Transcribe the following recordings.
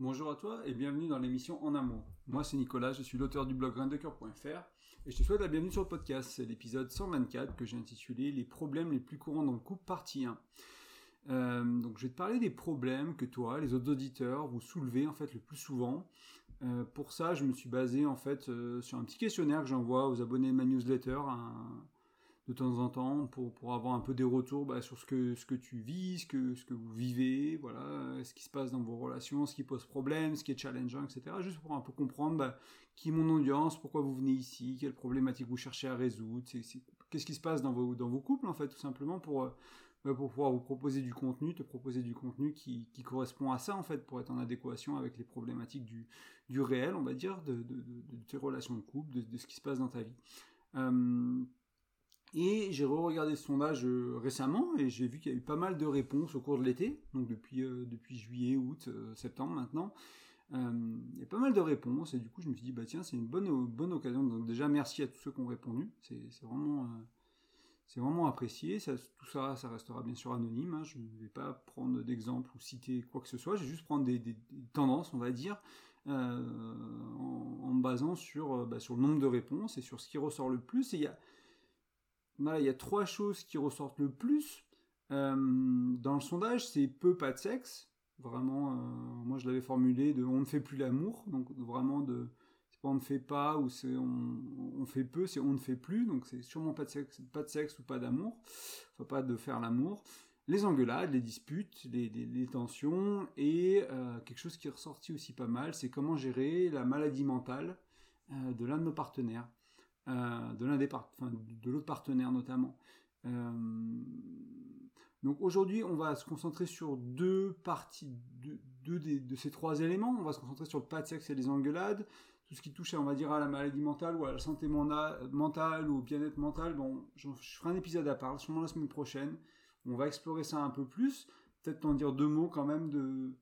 Bonjour à toi et bienvenue dans l'émission En Amour. Moi c'est Nicolas, je suis l'auteur du blog graindecoeur.fr et je te souhaite la bienvenue sur le podcast. C'est l'épisode 124 que j'ai intitulé Les problèmes les plus courants dans le couple partie 1. Euh, donc je vais te parler des problèmes que toi, les autres auditeurs, vous soulevez en fait le plus souvent. Euh, pour ça, je me suis basé en fait euh, sur un petit questionnaire que j'envoie aux abonnés de ma newsletter, de temps en temps pour, avoir un peu des retours bah, sur ce que, tu vis, ce que, ce que vous vivez, voilà, ce qui se passe dans vos relations, ce qui pose problème, ce qui est challengeant, etc. Juste pour un peu comprendre bah, qui est mon audience, pourquoi vous venez ici, quelles problématiques vous cherchez à résoudre, qu'est-ce qui se passe dans vos, couples en fait, tout simplement pour, bah, pour pouvoir vous proposer du contenu, te proposer du contenu qui, correspond à ça en fait, pour être en adéquation avec les problématiques du, réel, on va dire, de, tes relations de couple, de, de, ce qui se passe dans ta vie. Euh, et j'ai re-regardé ce sondage euh, récemment et j'ai vu qu'il y a eu pas mal de réponses au cours de l'été, donc depuis, euh, depuis juillet, août, euh, septembre maintenant. il y a pas mal de réponses et du coup je me suis dit bah tiens c'est une bonne bonne occasion. Donc déjà merci à tous ceux qui ont répondu. C'est vraiment c'est vraiment apprécié. Tout ça ça restera bien sûr anonyme hein. je ne vais pas prendre d'exemple ou citer quoi que ce soit. Je vais juste prendre des, tendances on va dire en, en, me basant sur bah, sur le nombre de réponses et sur ce qui ressort le plus. Et il y a voilà, il y a trois choses qui ressortent le plus euh, dans le sondage, c'est peu, pas de sexe. Vraiment, euh, moi je l'avais formulé de on ne fait plus l'amour, donc vraiment de c'est pas on ne fait pas ou on, fait peu, c'est on ne fait plus, donc c'est sûrement pas de sexe, ou pas d'amour, faut pas de faire l'amour. Les engueulades, les disputes, les, tensions et euh, quelque chose qui est ressorti aussi pas mal, c'est comment gérer la maladie mentale de l'un de nos partenaires. Euh, de l'un des enfin, de l'autre partenaire notamment. Euh, donc aujourd'hui, on va se concentrer sur deux parties, deux, deux de ces trois éléments. On va se concentrer sur le pas de sexe et les engueulades, tout ce qui touche, on va dire, à la maladie mentale ou à la santé mentale ou au bien-être mental. Bon, je ferai un épisode à part, sûrement la semaine prochaine. On va explorer ça un peu plus. Peut-être en dire deux mots quand même de,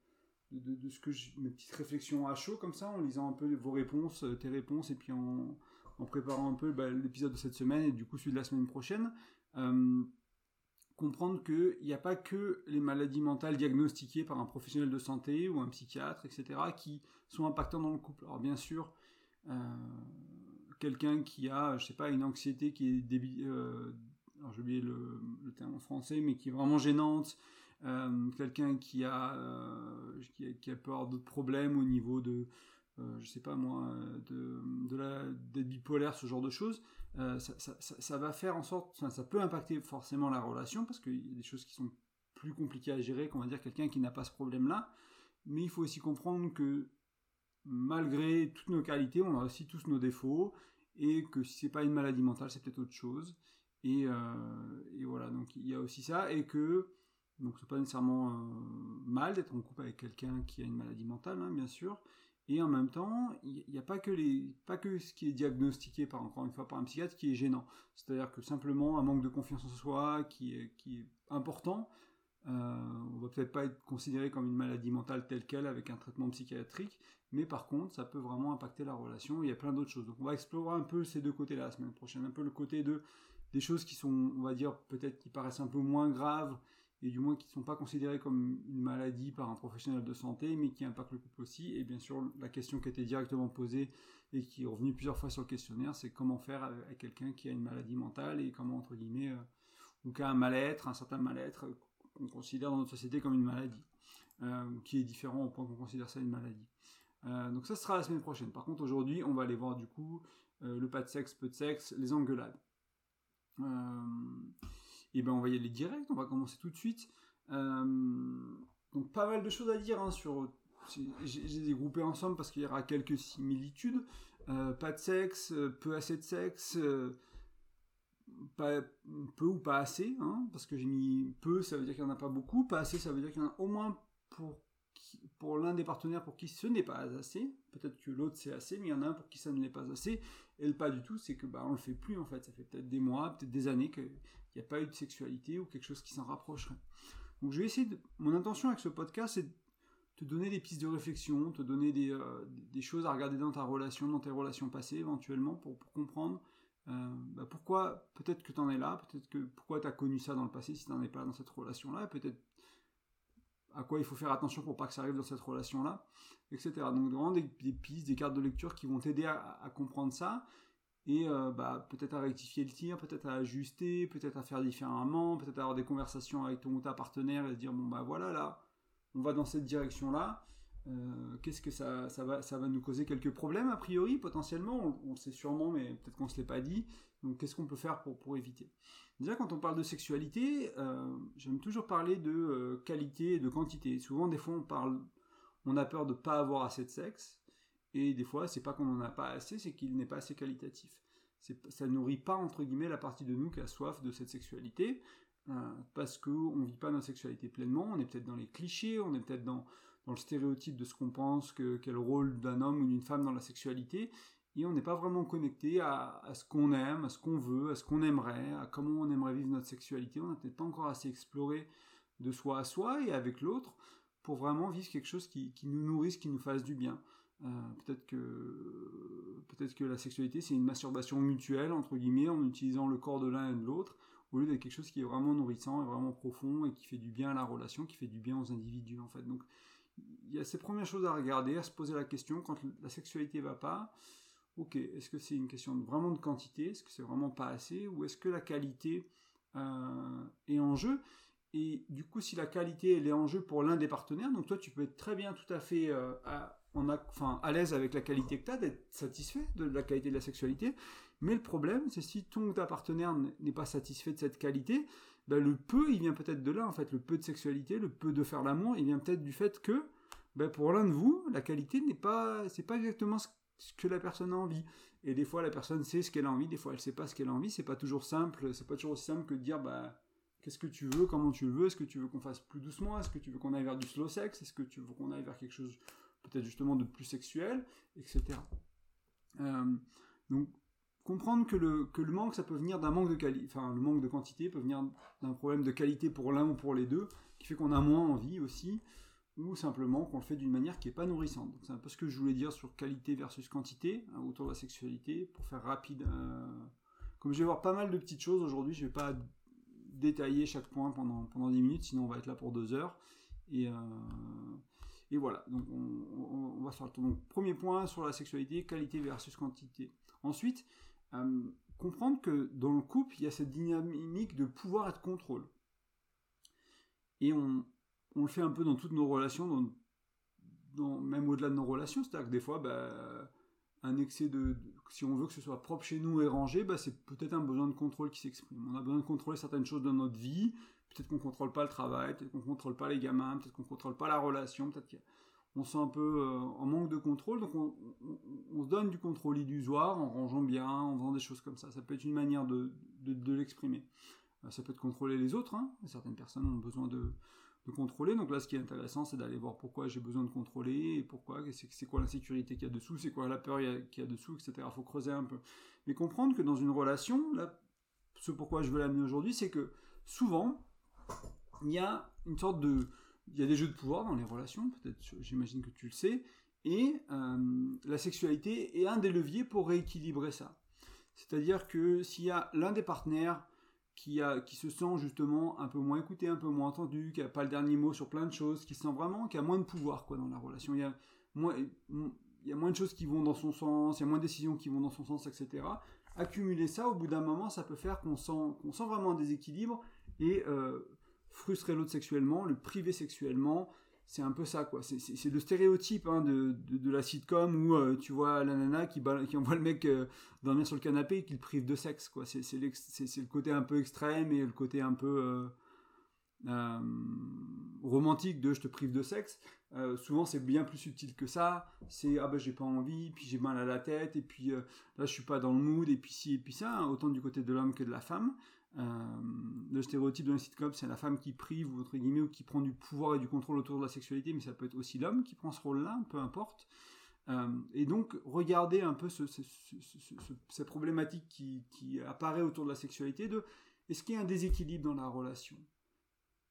de, ce que mes petites réflexions à chaud comme ça, en lisant un peu vos réponses, tes réponses, et puis en, en préparant un peu bah, l'épisode de cette semaine et du coup celui de la semaine prochaine. Euh, comprendre qu'il n'y a pas que les maladies mentales diagnostiquées par un professionnel de santé ou un psychiatre, etc., qui sont impactants dans le couple. Alors bien sûr, euh, quelqu'un qui a, je sais pas, une anxiété qui est débile, euh, alors j'ai oublié le, terme en français, mais qui est vraiment gênante, euh, quelqu'un qui a, qui a, qui a peur d'autres problèmes au niveau de je sais pas moi, de, de la d'être bipolaire, ce genre de choses, euh, ça, va faire en sorte, ça peut impacter forcément la relation parce qu'il y a des choses qui sont plus compliquées à gérer qu'on va dire quelqu'un qui n'a pas ce problème-là. Mais il faut aussi comprendre que malgré toutes nos qualités, on a aussi tous nos défauts et que si c'est pas une maladie mentale, c'est peut-être autre chose. Et, euh, voilà, donc il y a aussi ça et que donc c'est pas nécessairement euh, mal d'être en couple avec quelqu'un qui a une maladie mentale, hein, bien sûr, et en même temps, il n'y a pas que les, pas que ce qui est diagnostiqué par encore une fois par un psychiatre qui est gênant. C'est-à-dire que simplement un manque de confiance en soi qui est, important. Euh, on va peut-être pas être considéré comme une maladie mentale telle qu'elle avec un traitement psychiatrique, mais par contre, ça peut vraiment impacter la relation. Il y a plein d'autres choses. Donc, on va explorer un peu ces deux côtés-là la semaine prochaine, un peu le côté de des choses qui sont, on va dire, peut-être qui paraissent un peu moins graves et du moins qui ne sont pas considérés comme une maladie par un professionnel de santé, mais qui impactent le couple aussi. Et bien sûr, la question qui a été directement posée et qui est revenue plusieurs fois sur le questionnaire, c'est comment faire avec quelqu'un qui a une maladie mentale et comment, entre guillemets, euh, ou qui a un mal-être, un certain mal-être qu'on considère dans notre société comme une maladie, euh, qui est différent au point qu'on considère ça une maladie. Euh, donc ça sera la semaine prochaine. Par contre, aujourd'hui, on va aller voir du coup euh, le pas de sexe, peu de sexe, les engueulades. Et ben on va y aller direct, on va commencer tout de suite. Euh, donc pas mal de choses à dire hein, sur j'ai dégroupé ensemble parce qu'il y aura quelques similitudes. Euh, pas de sexe, euh, peu assez de sexe, peu ou pas assez, hein, parce que j'ai mis peu, ça veut dire qu'il n'y en a pas beaucoup, pas assez, ça veut dire qu'il y en a au moins pour pour l'un des partenaires pour qui ce n'est pas assez, peut-être que l'autre c'est assez, mais il y en a un pour qui ça ne l'est pas assez, et le pas du tout, c'est que bah on le fait plus en fait, ça fait peut-être des mois, peut-être des années qu'il n'y a pas eu de sexualité ou quelque chose qui s'en rapprocherait. Donc je vais essayer de... Mon intention avec ce podcast c'est de te donner des pistes de réflexion, te donner des, euh, choses à regarder dans ta relation, dans tes relations passées éventuellement, pour, pour comprendre euh, bah pourquoi, peut-être que tu en es là, peut-être que pourquoi tu as connu ça dans le passé si tu n'en es pas dans cette relation-là, peut-être à quoi il faut faire attention pour pas que ça arrive dans cette relation-là, etc. Donc vraiment des, pistes, des cartes de lecture qui vont t'aider à, comprendre ça et euh, bah, peut-être à rectifier le tir, peut-être à ajuster, peut-être à faire différemment, peut-être à avoir des conversations avec ton ou ta partenaire et se dire bon bah voilà là, on va dans cette direction-là. Euh, qu'est-ce que ça, va, nous causer quelques problèmes a priori potentiellement on, le sait sûrement mais peut-être qu'on se l'est pas dit. Donc qu'est-ce qu'on peut faire pour, éviter? Déjà quand on parle de sexualité euh, j'aime toujours parler de euh, qualité et de quantité. Souvent des fois on parle on a peur de pas avoir assez de sexe et des fois c'est pas qu'on en a pas assez c'est qu'il n'est pas assez qualitatif. Ça nourrit pas entre guillemets la partie de nous qui a soif de cette sexualité parce qu'on ne vit pas notre sexualité pleinement on est peut-être dans les clichés on est peut-être dans dans le stéréotype de ce qu'on pense que quel rôle d'un homme ou d'une femme dans la sexualité et on n'est pas vraiment connecté à, ce qu'on aime, à ce qu'on veut, à ce qu'on aimerait, à comment on aimerait vivre notre sexualité. On n'a peut-être pas encore assez exploré de soi à soi et avec l'autre pour vraiment vivre quelque chose qui, nous nourrisse, qui nous fasse du bien. Euh, peut-être que peut-être que la sexualité c'est une masturbation mutuelle entre guillemets en utilisant le corps de l'un et de l'autre au lieu d'être quelque chose qui est vraiment nourrissant et vraiment profond et qui fait du bien à la relation, qui fait du bien aux individus en fait. Donc il y a ces premières choses à regarder, à se poser la question quand la sexualité va pas. Ok, est-ce que c'est une question vraiment de quantité? Est-ce que c'est vraiment pas assez? Ou est-ce que la qualité euh, est en jeu? Et du coup, si la qualité elle est en jeu pour l'un des partenaires, donc toi tu peux être très bien tout à fait euh, à l'aise avec la qualité que tu as, d'être satisfait de la qualité de la sexualité. Mais le problème, c'est si ton ou ta partenaire n'est pas satisfait de cette qualité, ben, le peu, il vient peut-être de là, en fait, le peu de sexualité, le peu de faire l'amour, il vient peut-être du fait que, ben, pour l'un de vous, la qualité n'est pas, c'est pas exactement ce que la personne a envie. Et des fois, la personne sait ce qu'elle a envie, des fois, elle sait pas ce qu'elle a envie. C'est pas toujours simple, c'est pas toujours aussi simple que de dire, bah, qu'est-ce que tu veux, comment tu le veux, est-ce que tu veux qu'on fasse plus doucement, est-ce que tu veux qu'on aille vers du slow sex, est-ce que tu veux qu'on aille vers quelque chose peut-être justement de plus sexuel, etc. Euh, donc, comprendre que le, que le manque, ça peut venir d'un manque de qualité, enfin le manque de quantité peut venir d'un problème de qualité pour l'un ou pour les deux, qui fait qu'on a moins envie aussi, ou simplement qu'on le fait d'une manière qui n'est pas nourrissante. C'est un peu ce que je voulais dire sur qualité versus quantité hein, autour de la sexualité, pour faire rapide. Euh, comme je vais voir pas mal de petites choses aujourd'hui, je ne vais pas détailler chaque point pendant, pendant 10 minutes, sinon on va être là pour 2 heures. Et, euh, et voilà, donc on, on, va faire le tour. Donc premier point sur la sexualité, qualité versus quantité. Ensuite, comprendre que dans le couple, il y a cette dynamique de pouvoir et de contrôle. Et on, le fait un peu dans toutes nos relations, dans, même au-delà de nos relations. C'est-à-dire que des fois, bah, un excès de, Si on veut que ce soit propre chez nous et rangé, bah, c'est peut-être un besoin de contrôle qui s'exprime. On a besoin de contrôler certaines choses dans notre vie. Peut-être qu'on ne contrôle pas le travail, peut-être qu'on ne contrôle pas les gamins, peut-être qu'on ne contrôle pas la relation, on sent un peu euh, en manque de contrôle, donc on, se donne du contrôle illusoire en rangeant bien, en faisant des choses comme ça. Ça peut être une manière de, l'exprimer. Euh, ça peut être contrôler les autres. Hein. Certaines personnes ont besoin de, contrôler. Donc là, ce qui est intéressant, c'est d'aller voir pourquoi j'ai besoin de contrôler et pourquoi, c'est quoi l'insécurité qu'il y a dessous, c'est quoi la peur qu'il y a dessous, etc. Il faut creuser un peu. Mais comprendre que dans une relation, là, ce pourquoi je veux l'amener aujourd'hui, c'est que souvent, il y a une sorte de il y a des jeux de pouvoir dans les relations, peut-être, j'imagine que tu le sais, et euh, la sexualité est un des leviers pour rééquilibrer ça. C'est-à-dire que s'il y a l'un des partenaires qui, a, qui se sent justement un peu moins écouté, un peu moins entendu, qui n'a pas le dernier mot sur plein de choses, qui se sent vraiment, qui a moins de pouvoir quoi, dans la relation, il y a moins, il y a moins de choses qui vont dans son sens, il y a moins de décisions qui vont dans son sens, etc. Accumuler ça, au bout d'un moment, ça peut faire qu'on sent, qu'on sent vraiment un déséquilibre et euh, frustrer l'autre sexuellement, le priver sexuellement, c'est un peu ça quoi. C'est le stéréotype hein, de, de, la sitcom où euh, tu vois la nana qui, envoie le mec euh, dormir sur le canapé et qui le prive de sexe quoi. C'est le côté un peu extrême et le côté un peu euh, romantique de je te prive de sexe. souvent c'est bien plus subtil que ça. C'est ah ben j'ai pas envie, puis j'ai mal à la tête et puis là je suis pas dans le mood et puis ci et puis ça. Hein, autant du côté de l'homme que de la femme. Euh, le stéréotype de sitcom, c'est la femme qui prive, entre guillemets, ou qui prend du pouvoir et du contrôle autour de la sexualité, mais ça peut être aussi l'homme qui prend ce rôle-là, peu importe. Euh, et donc, regarder un peu cette problématique qui, apparaît autour de la sexualité, de est-ce qu'il y a un déséquilibre dans la relation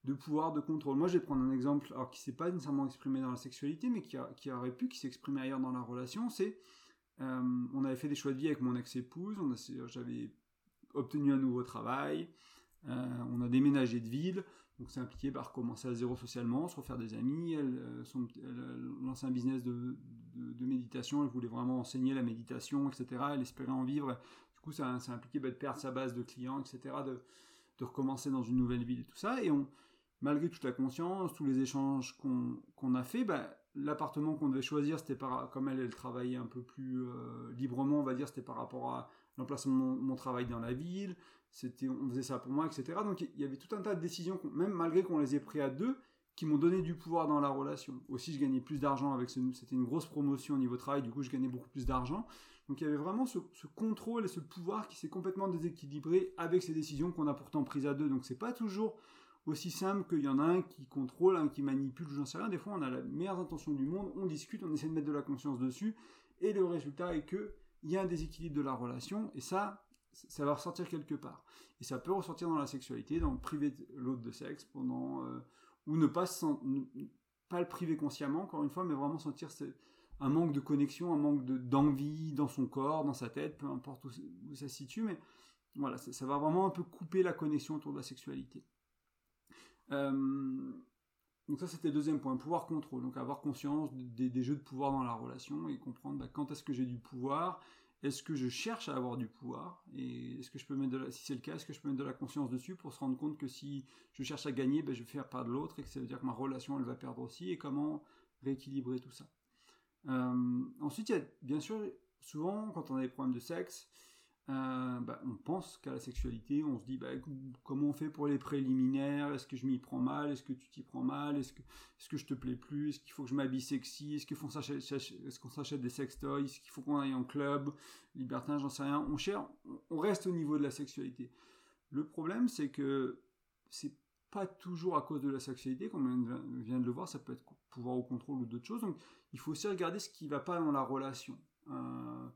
de pouvoir, de contrôle? Moi, je vais prendre un exemple, alors qui s'est pas nécessairement exprimé dans la sexualité, mais qui, aurait pu, qui ailleurs dans la relation, c'est, euh, on avait fait des choix de vie avec mon ex-épouse, j'avais obtenu un nouveau travail, euh, on a déménagé de ville, Donc c'est impliqué par recommencer à zéro socialement, se refaire des amis. Elle, euh, son, lancé un business de, méditation, elle voulait vraiment enseigner la méditation, etc. Elle espérait en vivre. Du coup, ça, ça impliqué bah, de perdre sa base de clients, etc. De, recommencer dans une nouvelle ville et tout ça. Et on, malgré toute la conscience, tous les échanges qu'on a fait, bah, l'appartement qu'on devait choisir, c'était comme elle, elle travaillait un peu plus euh, librement, on va dire, c'était par rapport à l'emplacement de mon, travail dans la ville, c'était, on faisait ça pour moi, etc. Donc il y avait tout un tas de décisions, même malgré qu'on les ait pris à deux, qui m'ont donné du pouvoir dans la relation. Aussi, je gagnais plus d'argent avec ce, c'était une grosse promotion au niveau travail, du coup, je gagnais beaucoup plus d'argent. Donc il y avait vraiment ce, contrôle et ce pouvoir qui s'est complètement déséquilibré avec ces décisions qu'on a pourtant prises à deux. Donc c'est pas toujours aussi simple qu'il y en a un qui contrôle, un qui manipule, j'en sais rien. Des fois, on a la meilleure intention du monde, on discute, on essaie de mettre de la conscience dessus, et le résultat est que il y a un déséquilibre de la relation, et ça, ça va ressortir quelque part. Et ça peut ressortir dans la sexualité, dans priver l'autre de sexe pendant euh, ou ne pas pas le priver consciemment, encore une fois, mais vraiment sentir un manque de connexion, un manque d'envie dans son corps, dans sa tête, peu importe où, ça se situe, mais voilà, ça, va vraiment un peu couper la connexion autour de la sexualité. Euh, donc ça c'était le deuxième point, pouvoir contrôle, donc avoir conscience des, jeux de pouvoir dans la relation et comprendre bah, quand est-ce que j'ai du pouvoir, est-ce que je cherche à avoir du pouvoir et est-ce que je peux mettre de la, si c'est le cas, est-ce que je peux mettre de la conscience dessus pour se rendre compte que si je cherche à gagner, bah, je vais faire perdre l'autre et que ça veut dire que ma relation elle va perdre aussi et comment rééquilibrer tout ça. Euh, ensuite il y a bien sûr souvent quand on a des problèmes de sexe, euh, bah, on pense qu'à la sexualité, on se dit bah, comment on fait pour les préliminaires, est-ce que je m'y prends mal, est-ce que tu t'y prends mal, est-ce que, je te plais plus, est-ce qu'il faut que je m'habille sexy, est-ce qu'on s'achète des sextoys, est-ce qu'il faut qu'on aille en club, libertin, j'en sais rien, on cherche, on reste au niveau de la sexualité. Le problème c'est que c'est pas toujours à cause de la sexualité, comme on vient de le voir, ça peut être pouvoir au contrôle ou d'autres choses, donc il faut aussi regarder ce qui va pas dans la relation. Euh,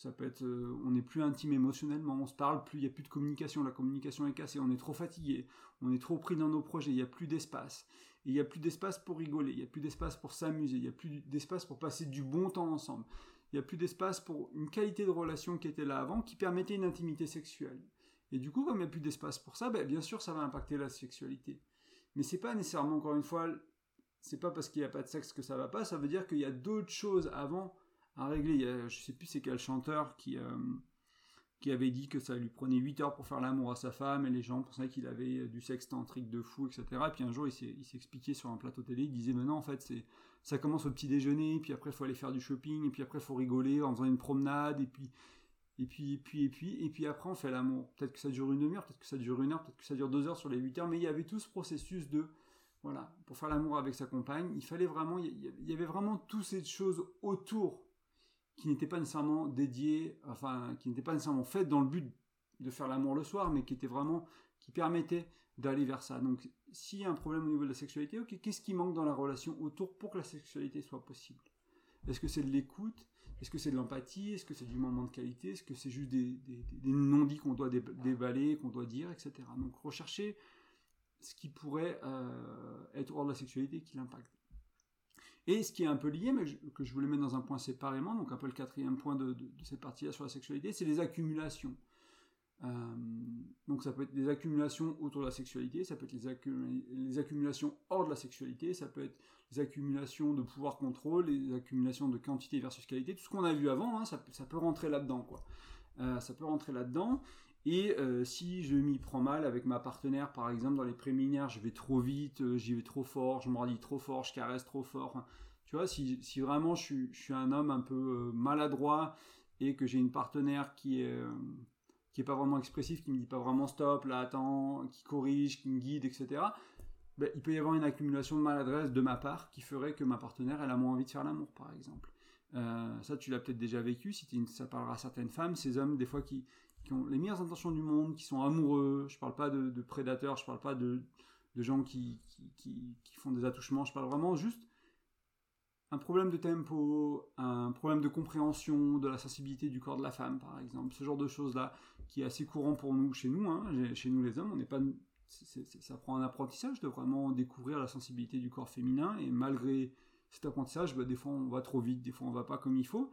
ça peut être, euh, on n'est plus intime émotionnellement, on se parle plus, il n'y a plus de communication, la communication est cassée, on est trop fatigué, on est trop pris dans nos projets, il n'y a plus d'espace. Et il n'y a plus d'espace pour rigoler, il n'y a plus d'espace pour s'amuser, il n'y a plus d'espace pour passer du bon temps ensemble. Il n'y a plus d'espace pour une qualité de relation qui était là avant, qui permettait une intimité sexuelle. Et du coup, comme il n'y a plus d'espace pour ça, ben, bien sûr, ça va impacter la sexualité. Mais c'est pas nécessairement, encore une fois, c'est pas parce qu'il n'y a pas de sexe que ça va pas, ça veut dire qu'il y a d'autres choses avant à régler. Il y a, je sais plus c'est quel chanteur qui, euh, qui avait dit que ça lui prenait 8 heures pour faire l'amour à sa femme et les gens pensaient qu'il avait du sexe tantrique de fou, etc. Et puis un jour il s'est, il expliqué sur un plateau télé, il disait mais non en fait c'est ça commence au petit déjeuner, puis après il faut aller faire du shopping, et puis après il faut rigoler en faisant une promenade, et puis et puis, et puis, et puis, et puis après on fait l'amour. Peut-être que ça dure une demi-heure, peut-être que ça dure une heure, peut-être que ça dure deux heures sur les 8 heures, mais il y avait tout ce processus de, voilà, pour faire l'amour avec sa compagne, il fallait vraiment, il y avait vraiment toutes ces choses autour qui n'était pas nécessairement dédié, enfin, qui n'était pas nécessairement fait dans le but de faire l'amour le soir, mais qui était vraiment, qui permettait d'aller vers ça. Donc, s'il y a un problème au niveau de la sexualité, ok, qu'est-ce qui manque dans la relation autour pour que la sexualité soit possible? Est-ce que c'est de l'écoute? Est-ce que c'est de l'empathie? Est-ce que c'est du moment de qualité? Est-ce que c'est juste des, non-dits qu'on doit déballer, qu'on doit dire, etc. Donc, rechercher ce qui pourrait euh, être hors de la sexualité qui l'impacte. Et ce qui est un peu lié, mais que je voulais mettre dans un point séparément, donc un peu le quatrième point de, cette partie-là sur la sexualité, c'est les accumulations. Euh, donc ça peut être des accumulations autour de la sexualité, ça peut être les, accumulations hors de la sexualité, ça peut être les accumulations de pouvoir contrôle, les accumulations de quantité versus qualité, tout ce qu'on a vu avant, hein, ça, peut rentrer là-dedans. quoi. Euh, ça peut rentrer là-dedans. Et euh, si je m'y prends mal avec ma partenaire, par exemple, dans les préliminaires, je vais trop vite, euh, j'y vais trop fort, je mordis trop fort, je caresse trop fort. tu vois, si, vraiment je suis, un homme un peu euh, maladroit et que j'ai une partenaire qui est, qui est pas vraiment expressif, qui me dit pas vraiment stop, là attends, qui corrige, qui me guide, etc. Ben, il peut y avoir une accumulation de maladresse de ma part qui ferait que ma partenaire, elle a moins envie de faire l'amour, par exemple. ça, tu l'as peut-être déjà vécu, ça parlera à certaines femmes, ces hommes, des fois, qui, qui ont les meilleures intentions du monde, qui sont amoureux. Je parle pas de, prédateurs, je parle pas de, gens qui, qui, font des attouchements. Je parle vraiment juste un problème de tempo, un problème de compréhension de la sensibilité du corps de la femme, par exemple. Ce genre de choses-là, qui est assez courant pour nous, chez nous, hein, chez nous les hommes. On n'est pas, ça prend un apprentissage de vraiment découvrir la sensibilité du corps féminin. Et malgré cet apprentissage, bah, des fois on va trop vite, des fois on va pas comme il faut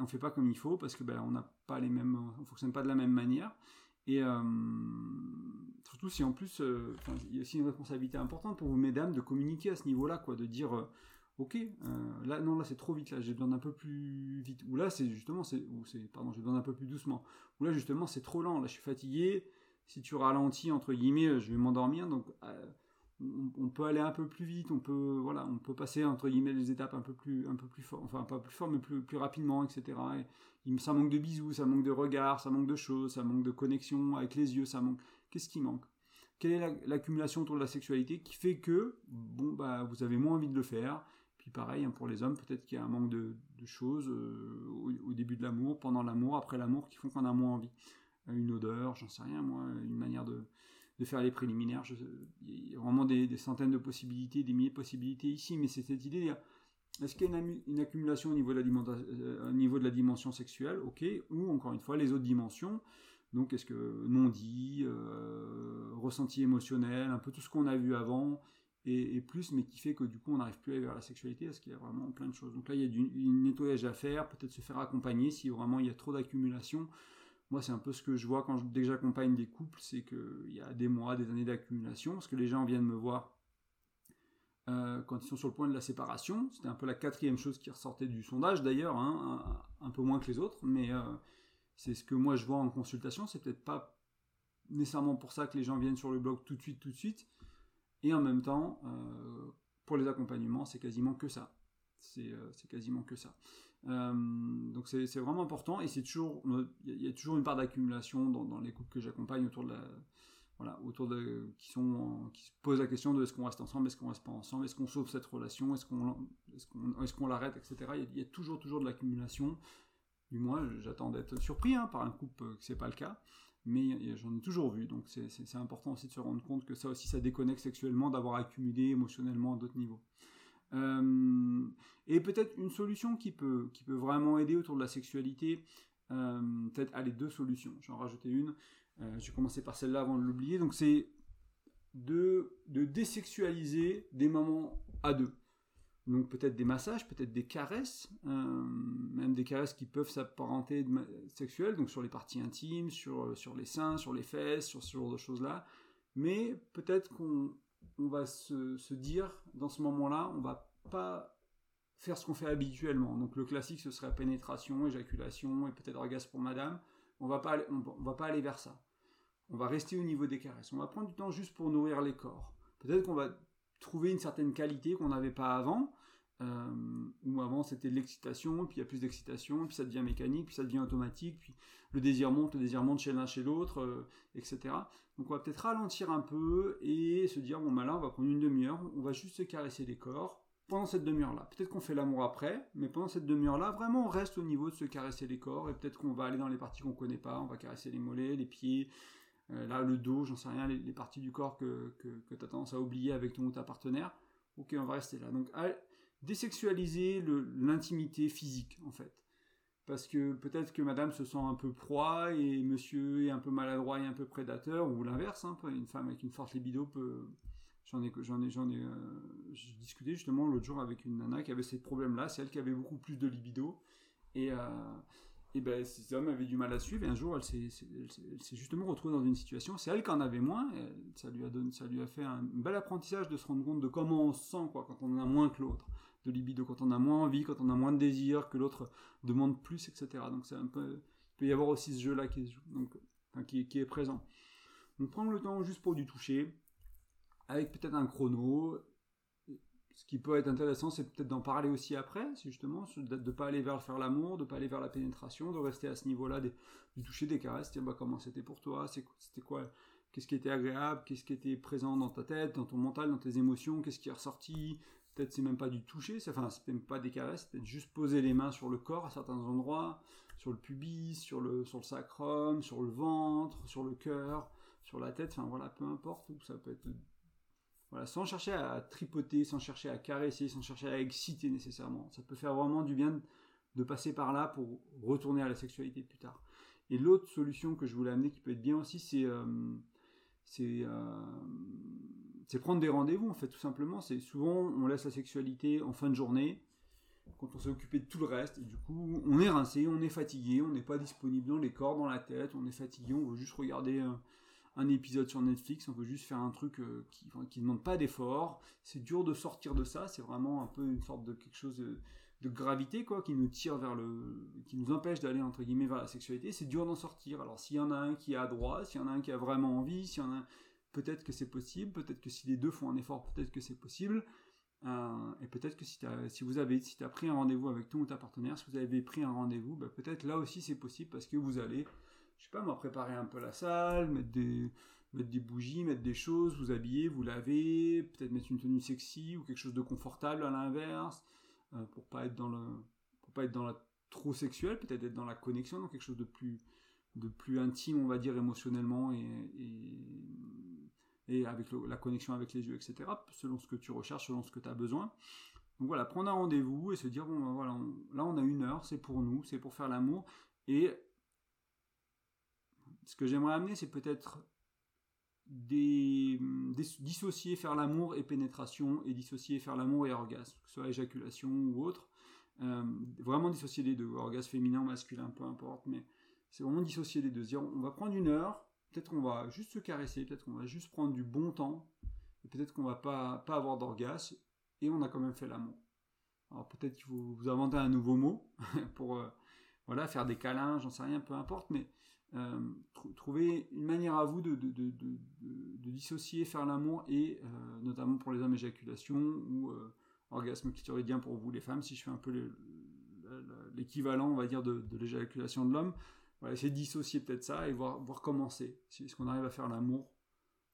on fait pas comme il faut parce que ben, on n'a pas les mêmes, on fonctionne pas de la même manière. Et surtout si en plus, il y a aussi une responsabilité importante pour vous, mesdames, de communiquer à ce niveau-là, quoi, de dire ok, euh, là non, là c'est trop vite, là j'ai besoin d'un peu plus vite. Ou là c'est justement, c'est, pardon, j'ai besoin d'un peu plus doucement. Ou là justement c'est trop lent, là je suis fatigué. Si tu ralentis entre guillemets, euh, je vais m'endormir. Donc on, peut aller un peu plus vite, on peut voilà, on peut passer entre guillemets les étapes un peu plus, un peu plus fort, enfin pas plus fort mais plus, rapidement, etc. Et, ça manque de bisous, ça manque de regards, ça manque de choses, ça manque de connexion avec les yeux, ça manque. Qu'est-ce qui manque? Quelle est l'accumulation autour de la sexualité qui fait que bon bah vous avez moins envie de le faire? Puis pareil, hein, pour les hommes, peut-être qu'il y a un manque de, choses euh, au, début de l'amour, pendant l'amour, après l'amour, qui font qu'on a moins envie. Euh, une odeur, j'en sais rien, moi, une manière de, faire les préliminaires. il y a vraiment des, centaines de possibilités, des milliers de possibilités ici, mais c'est cette idée, est-ce qu'il y a une, accumulation au niveau, de la euh, de dimension sexuelle, ok, ou encore une fois, les autres dimensions, donc est-ce que non dit, ressenti émotionnel, un peu tout ce qu'on a vu avant, et, plus, mais qui fait que du coup on n'arrive plus à aller vers la sexualité parce qu'il y a vraiment plein de choses. Donc là il y a du nettoyage à faire, peut-être se faire accompagner si vraiment il y a trop d'accumulation. Moi c'est un peu ce que je vois quand dès que j'accompagne des couples, c'est qu'il y a des mois, des années d'accumulation, parce que les gens viennent me voir euh, quand ils sont sur le point de la séparation. C'était un peu la quatrième chose qui ressortait du sondage d'ailleurs, hein, un, peu moins que les autres, mais euh, c'est ce que moi je vois en consultation. C'est peut-être pas nécessairement pour ça que les gens viennent sur le blog tout de suite, tout de suite et en même temps, euh, pour les accompagnements, c'est quasiment que ça. C'est quasiment que ça. Euh, donc c'est vraiment important et c'est toujours il y, a toujours une part d'accumulation dans, les couples que j'accompagne autour de voilà autour de qui se posent la question de est-ce qu'on reste ensemble est-ce qu'on reste pas ensemble est-ce qu'on sauve cette relation est-ce qu'on est-ce qu'on l'arrête etc il y, a, toujours toujours de l'accumulation. Du moins j'attends d'être surpris hein, par un couple que c'est pas le cas mais j'en ai toujours vu, donc c'est important aussi de se rendre compte que ça aussi, ça déconnecte sexuellement d'avoir accumulé émotionnellement à d'autres niveaux. Euh, et peut-être une solution qui peut, qui peut vraiment aider autour de la sexualité, euh, peut-être, allez, deux solutions, j'en rajoutais une, euh, je vais commencer par celle-là avant de l'oublier, donc c'est de, de désexualiser des moments à deux. Donc peut-être des massages, peut-être des caresses, euh, même des caresses qui peuvent s'apparenter sexuelles, donc sur les parties intimes, sur, sur les seins, sur les fesses, sur ce genre de choses-là. Mais peut-être qu'on on va se, dire, dans ce moment-là, on va pas faire ce qu'on fait habituellement. Donc le classique, ce serait pénétration, éjaculation et peut-être orgasme pour madame. On va pas on va pas aller vers ça. On va rester au niveau des caresses. On va prendre du temps juste pour nourrir les corps. Peut-être qu'on va trouver une certaine qualité qu'on n'avait pas avant, euh, où avant c'était de l'excitation, puis il y a plus d'excitation, puis ça devient mécanique, puis ça devient automatique, puis le désir monte, le désir monte chez l'un chez l'autre, euh, etc. Donc on va peut-être ralentir un peu et se dire bon bah là on va prendre une demi-heure, on va juste se caresser les corps pendant cette demi-heure-là. Peut-être qu'on fait l'amour après, mais pendant cette demi-heure-là, vraiment on reste au niveau de se caresser les corps et peut-être qu'on va aller dans les parties qu'on connaît pas, on va caresser les mollets, les pieds, euh, là, le dos, j'en sais rien, les, parties du corps que, que, tu as tendance à oublier avec ton ou ta partenaire. Ok, on va rester là. Donc, désexualiser l'intimité physique, en fait. Parce que peut-être que madame se sent un peu proie et monsieur est un peu maladroit et un peu prédateur, ou l'inverse. Hein, une femme avec une forte libido peut. J'en ai, j'en ai, j'en ai, euh, discuté justement l'autre jour avec une nana qui avait ces problèmes-là. C'est elle qui avait beaucoup plus de libido. Et, euh, et ben ces hommes avaient du mal à suivre. Et un jour elle s'est justement retrouvée dans une situation. C'est elle qui en avait moins. Ça lui a donné ça lui a fait un bel apprentissage de se rendre compte de comment on se sent quoi quand on en a moins que l'autre. De libido quand on a moins envie quand on a moins de désir que l'autre demande plus etc donc c'est il peut y avoir aussi ce jeu là qui qui, qui est présent. Donc prendre le temps juste pour du toucher avec peut-être un chrono. Ce qui peut être intéressant, c'est peut-être d'en parler aussi après, justement de ne pas aller vers faire l'amour, de ne pas aller vers la pénétration, de rester à ce niveau-là, du toucher, des caresses, dire bah, comment c'était pour toi, c'était quoi, qu'est-ce qui était agréable, qu'est-ce qui était présent dans ta tête, dans ton mental, dans tes émotions, qu'est-ce qui est ressorti, peut-être c'est même pas du toucher, enfin c'est même pas des caresses, c'est peut-être juste poser les mains sur le corps à certains endroits, sur le pubis, sur le, sur le sacrum, sur le ventre, sur le cœur, sur la tête, enfin voilà, peu importe, ça peut être sans chercher à tripoter, sans chercher à caresser, sans chercher à exciter nécessairement. Ça peut faire vraiment du bien de passer par là pour retourner à la sexualité plus tard. Et l'autre solution que je voulais amener qui peut être bien aussi, c'est euh, euh, c'est prendre des rendez-vous en fait tout simplement. C'est souvent on laisse la sexualité en fin de journée. quand on s'est occupé de tout le reste, et du coup, on est rincé, on est fatigué, on n'est pas disponible dans les corps, dans la tête, on est fatigué, on veut juste regarder un, épisode sur Netflix, on veut juste faire un truc qui ne demande pas d'effort. C'est dur de sortir de ça, c'est vraiment un peu une sorte de quelque chose de, gravité, quoi, qui nous tire vers le. qui nous empêche d'aller, entre guillemets, vers la sexualité. C'est dur d'en sortir. Alors, s'il y en a un qui a droit, s'il y en a un qui a vraiment envie, s'il y en a peut-être que c'est possible, peut-être que si les deux font un effort, peut-être que c'est possible. Euh, et peut-être que si, si vous avez si as pris un rendez-vous avec ton ou ta partenaire, si vous avez pris un rendez-vous, bah, peut-être là aussi c'est possible parce que vous allez, je sais pas moi, préparer un peu la salle, mettre des, mettre des bougies, mettre des choses, vous habiller, vous laver, peut-être mettre une tenue sexy ou quelque chose de confortable à l'inverse, euh, pour pas être dans le, pour pas être dans la trop sexuel, peut-être être dans la connexion, dans quelque chose de plus, de plus intime, on va dire émotionnellement et, et avec la connexion avec les yeux, etc., selon ce que tu recherches, selon ce que tu as besoin. Donc voilà, prendre un rendez-vous et se dire, bon, ben voilà, là on a une heure, c'est pour nous, c'est pour faire l'amour. Et ce que j'aimerais amener, c'est peut-être dissocier faire l'amour et pénétration, et dissocier faire l'amour et orgasme, que ce soit éjaculation ou autre. Euh, vraiment dissocier les deux, orgasme féminin, masculin, peu importe, mais c'est vraiment dissocier les deux. Dire, on va prendre une heure, peut-être qu'on va juste se caresser, peut-être qu'on va juste prendre du bon temps, et peut-être qu'on va pas, pas avoir d'orgasme, et on a quand même fait l'amour. Alors peut-être qu'il faut vous inventer un nouveau mot pour euh, voilà, faire des câlins, j'en sais rien, peu importe, mais euh, trouver une manière à vous de, dissocier faire l'amour et euh, notamment pour les hommes éjaculation ou orgasme clitoridien pour vous les femmes, si je fais un peu l'équivalent, on va dire, de, l'éjaculation de l'homme, voilà, essayer de dissocier peut-être ça et voir, voir comment c'est. Est-ce qu'on arrive à faire l'amour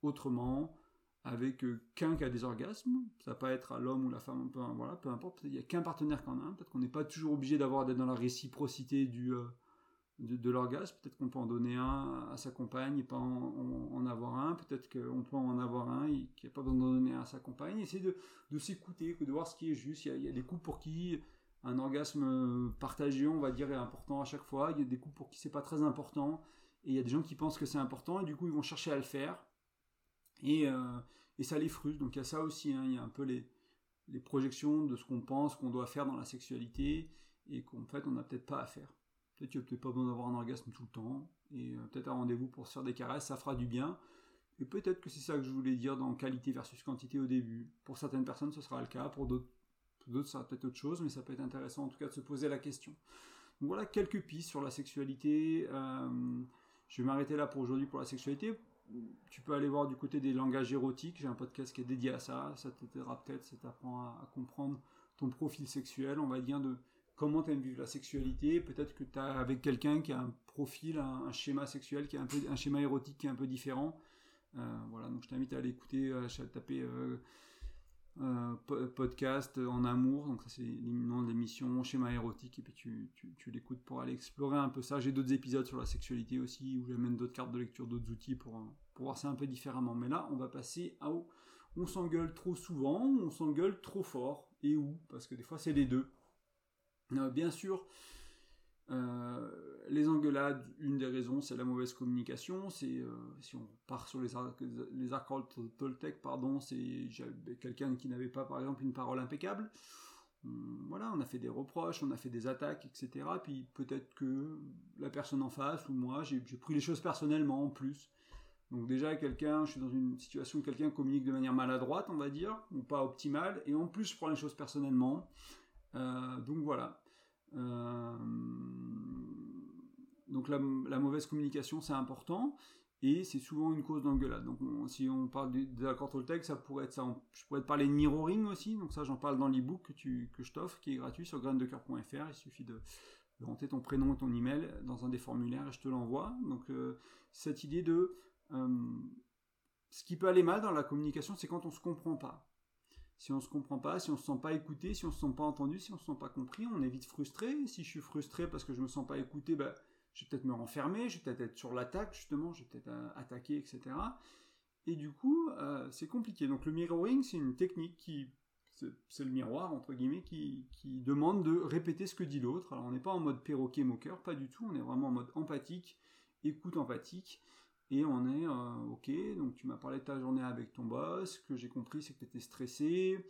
autrement, avec euh, qu'un qui a des orgasmes, ça va pas être à l'homme ou la femme, peu, voilà, peu importe, il n'y a qu'un partenaire qui en a peut-être qu'on n'est pas toujours obligé d'avoir d'être dans la réciprocité du, de, l'orgasme, peut-être qu'on peut en donner un à sa compagne et pas en, avoir un, peut-être qu'on peut en avoir un et qu'il n'y a pas besoin d'en donner un à sa compagne, essayer de, de s'écouter, de voir ce qui est juste, il y a, des couples pour qui un orgasme euh, partagé, on va dire, est important à chaque fois. Il y a des coups pour qui c'est pas très important. Et il y a des gens qui pensent que c'est important et du coup ils vont chercher à le faire. Et, euh, et ça les frustre. Donc il y a ça aussi. Hein. Il y a un peu les, les projections de ce qu'on pense qu'on doit faire dans la sexualité et qu'en fait on n'a peut-être pas à faire. Peut-être a peut-être pas besoin d'avoir un orgasme tout le temps. Et euh, peut-être un rendez-vous pour se faire des caresses, ça fera du bien. Et peut-être que c'est ça que je voulais dire dans qualité versus quantité au début. Pour certaines personnes, ce sera le cas. Pour d'autres, ça va peut-être autre chose, mais ça peut être intéressant en tout cas de se poser la question. Donc voilà quelques pistes sur la sexualité. Euh, je vais m'arrêter là pour aujourd'hui pour la sexualité. Tu peux aller voir du côté des langages érotiques. J'ai un podcast qui est dédié à ça. Ça t'aidera peut-être, ça t'apprend à, comprendre ton profil sexuel, on va dire, de comment tu aimes vivre la sexualité. Peut-être que tu as avec quelqu'un qui a un profil, un, schéma sexuel, qui a un, peu, un schéma érotique qui est un peu différent. Euh, voilà, donc je t'invite à aller écouter, à taper euh, euh, podcast en amour, donc ça c'est le de l'émission, schéma érotique, et puis tu, tu, l'écoutes pour aller explorer un peu ça. J'ai d'autres épisodes sur la sexualité aussi, où j'amène d'autres cartes de lecture, d'autres outils pour, pour voir ça un peu différemment. Mais là, on va passer à où on s'engueule trop souvent, on s'engueule trop fort, et où, parce que des fois c'est les deux. Euh, bien sûr, euh, les engueulades, une des raisons, c'est la mauvaise communication. C'est euh, si on part sur les les Toltec, pardon, c'est quelqu'un qui n'avait pas, par exemple, une parole impeccable. Voilà, on a fait des reproches, on a fait des attaques, etc. Puis peut-être que la personne en face ou moi, j'ai pris les choses personnellement en plus. Donc déjà, quelqu'un, je suis dans une situation où quelqu'un communique de manière maladroite, on va dire, ou pas optimale, et en plus, je prends les choses personnellement. Euh, donc voilà. Euh, donc la, mauvaise communication, c'est important et c'est souvent une cause d'engueulade. Donc si on parle des accords Toltec, ça pourrait être ça. je pourrais te parler de mirroring aussi, donc ça j'en parle dans l'ebook que, que je t'offre, qui est gratuit sur graindecoeur.fr. Il suffit de, rentrer ton prénom et ton email dans un des formulaires et je te l'envoie. Donc euh, cette idée de ce qui peut aller mal dans la communication, c'est quand on se comprend pas si on se comprend pas, si on se sent pas écouté, si on se sent pas entendu, si on se sent pas compris, on est vite frustré. Si je suis frustré parce que je me sens pas écouté, bah, je vais peut-être me renfermer, je vais peut-être être sur l'attaque justement, je vais peut-être euh, attaquer, etc. Et du coup, euh, c'est compliqué. Donc le mirroring, c'est une technique qui, c'est le miroir entre guillemets, qui, qui, demande de répéter ce que dit l'autre. Alors on n'est pas en mode perroquet moqueur, pas du tout. On est vraiment en mode empathique, écoute empathique. Et on est, euh, ok, donc tu m'as parlé de ta journée avec ton boss, que j'ai compris c'est que tu étais stressé,